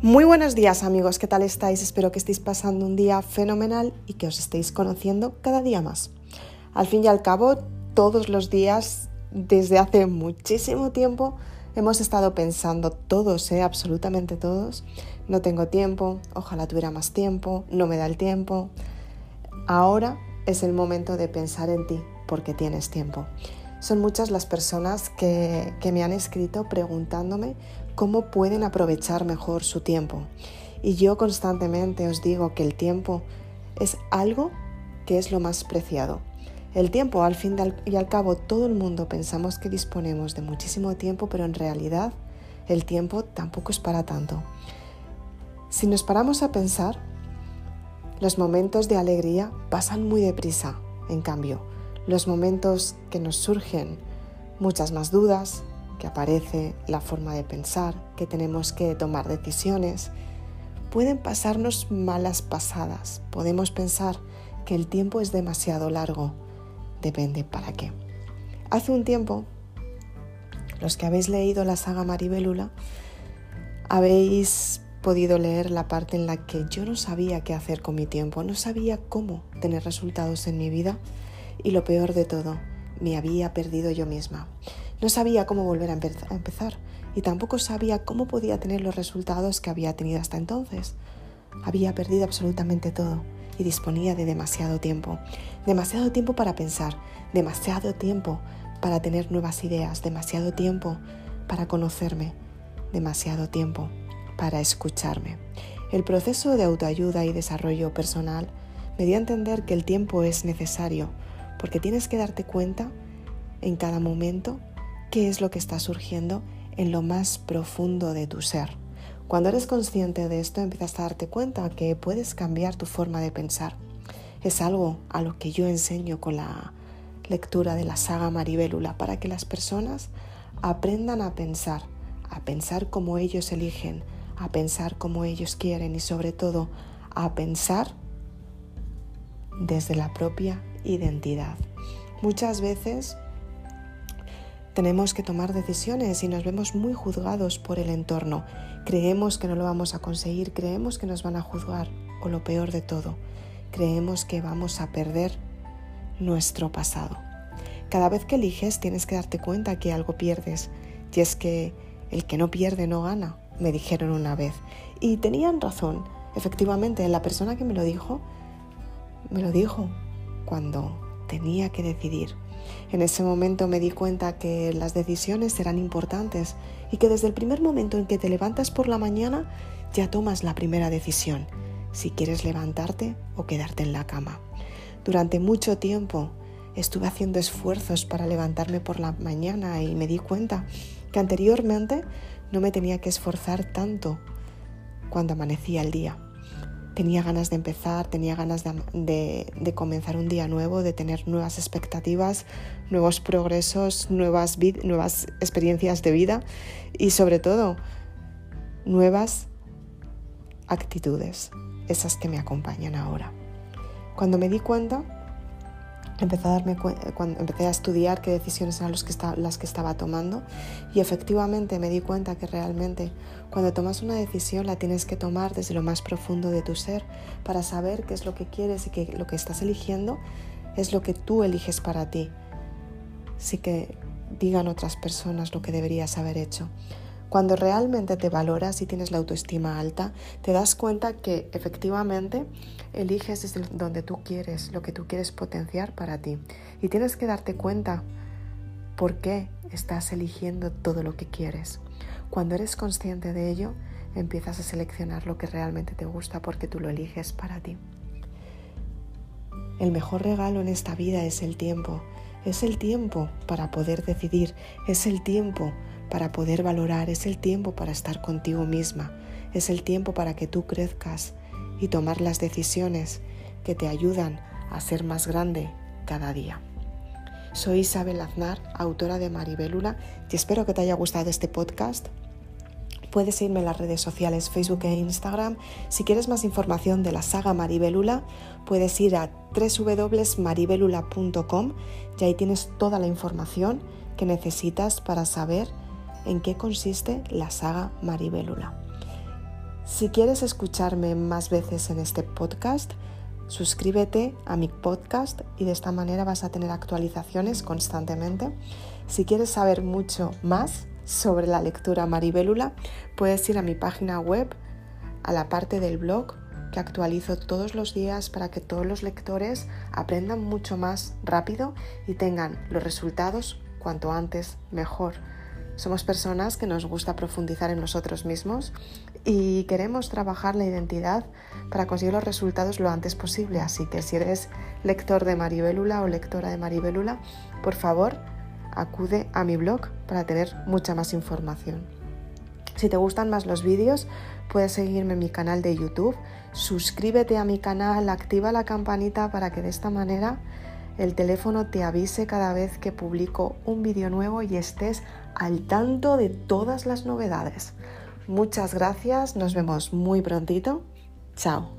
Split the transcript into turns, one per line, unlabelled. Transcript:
Muy buenos días amigos, ¿qué tal estáis? Espero que estéis pasando un día fenomenal y que os estéis conociendo cada día más. Al fin y al cabo, todos los días, desde hace muchísimo tiempo, hemos estado pensando todos, ¿eh? absolutamente todos, no tengo tiempo, ojalá tuviera más tiempo, no me da el tiempo. Ahora es el momento de pensar en ti porque tienes tiempo. Son muchas las personas que, que me han escrito preguntándome cómo pueden aprovechar mejor su tiempo. Y yo constantemente os digo que el tiempo es algo que es lo más preciado. El tiempo, al fin y al cabo, todo el mundo pensamos que disponemos de muchísimo tiempo, pero en realidad el tiempo tampoco es para tanto. Si nos paramos a pensar, los momentos de alegría pasan muy deprisa. En cambio, los momentos que nos surgen muchas más dudas, que aparece la forma de pensar, que tenemos que tomar decisiones. Pueden pasarnos malas pasadas. Podemos pensar que el tiempo es demasiado largo. Depende para qué. Hace un tiempo, los que habéis leído la saga Maribelula, habéis podido leer la parte en la que yo no sabía qué hacer con mi tiempo, no sabía cómo tener resultados en mi vida y lo peor de todo, me había perdido yo misma. No sabía cómo volver a empezar y tampoco sabía cómo podía tener los resultados que había tenido hasta entonces. Había perdido absolutamente todo y disponía de demasiado tiempo. Demasiado tiempo para pensar, demasiado tiempo para tener nuevas ideas, demasiado tiempo para conocerme, demasiado tiempo para escucharme. El proceso de autoayuda y desarrollo personal me dio a entender que el tiempo es necesario porque tienes que darte cuenta en cada momento qué es lo que está surgiendo en lo más profundo de tu ser. Cuando eres consciente de esto, empiezas a darte cuenta que puedes cambiar tu forma de pensar. Es algo a lo que yo enseño con la lectura de la saga Maribélula para que las personas aprendan a pensar, a pensar como ellos eligen, a pensar como ellos quieren y sobre todo a pensar desde la propia identidad. Muchas veces tenemos que tomar decisiones y nos vemos muy juzgados por el entorno. Creemos que no lo vamos a conseguir, creemos que nos van a juzgar o lo peor de todo, creemos que vamos a perder nuestro pasado. Cada vez que eliges tienes que darte cuenta que algo pierdes y es que el que no pierde no gana, me dijeron una vez. Y tenían razón, efectivamente, la persona que me lo dijo, me lo dijo cuando tenía que decidir. En ese momento me di cuenta que las decisiones eran importantes y que desde el primer momento en que te levantas por la mañana ya tomas la primera decisión, si quieres levantarte o quedarte en la cama. Durante mucho tiempo estuve haciendo esfuerzos para levantarme por la mañana y me di cuenta que anteriormente no me tenía que esforzar tanto cuando amanecía el día tenía ganas de empezar, tenía ganas de, comenzar un día nuevo, de tener nuevas expectativas, nuevos progresos, nuevas, nuevas experiencias de vida y sobre todo nuevas actitudes, esas que me acompañan ahora. Cuando me di cuenta, empecé a, darme cuando empecé a estudiar qué decisiones eran las que estaba tomando y efectivamente me di cuenta que realmente cuando tomas una decisión la tienes que tomar desde lo más profundo de tu ser para saber qué es lo que quieres y que lo que estás eligiendo es lo que tú eliges para ti. Sí que digan otras personas lo que deberías haber hecho. Cuando realmente te valoras y tienes la autoestima alta, te das cuenta que efectivamente eliges desde donde tú quieres, lo que tú quieres potenciar para ti. Y tienes que darte cuenta por qué estás eligiendo todo lo que quieres. Cuando eres consciente de ello, empiezas a seleccionar lo que realmente te gusta porque tú lo eliges para ti. El mejor regalo en esta vida es el tiempo. Es el tiempo para poder decidir, es el tiempo para poder valorar, es el tiempo para estar contigo misma, es el tiempo para que tú crezcas y tomar las decisiones que te ayudan a ser más grande cada día. Soy Isabel Aznar, autora de Maribélula, y espero que te haya gustado este podcast. Puedes seguirme en las redes sociales Facebook e Instagram. Si quieres más información de la saga Maribelula, puedes ir a www.maribelula.com y ahí tienes toda la información que necesitas para saber en qué consiste la saga Maribelula. Si quieres escucharme más veces en este podcast, suscríbete a mi podcast y de esta manera vas a tener actualizaciones constantemente. Si quieres saber mucho más sobre la lectura maribélula, puedes ir a mi página web, a la parte del blog que actualizo todos los días para que todos los lectores aprendan mucho más rápido y tengan los resultados cuanto antes mejor. Somos personas que nos gusta profundizar en nosotros mismos y queremos trabajar la identidad para conseguir los resultados lo antes posible. Así que si eres lector de Maribélula o lectora de Maribélula, por favor, acude a mi blog para tener mucha más información. Si te gustan más los vídeos, puedes seguirme en mi canal de YouTube, suscríbete a mi canal, activa la campanita para que de esta manera el teléfono te avise cada vez que publico un vídeo nuevo y estés al tanto de todas las novedades. Muchas gracias, nos vemos muy prontito. Chao.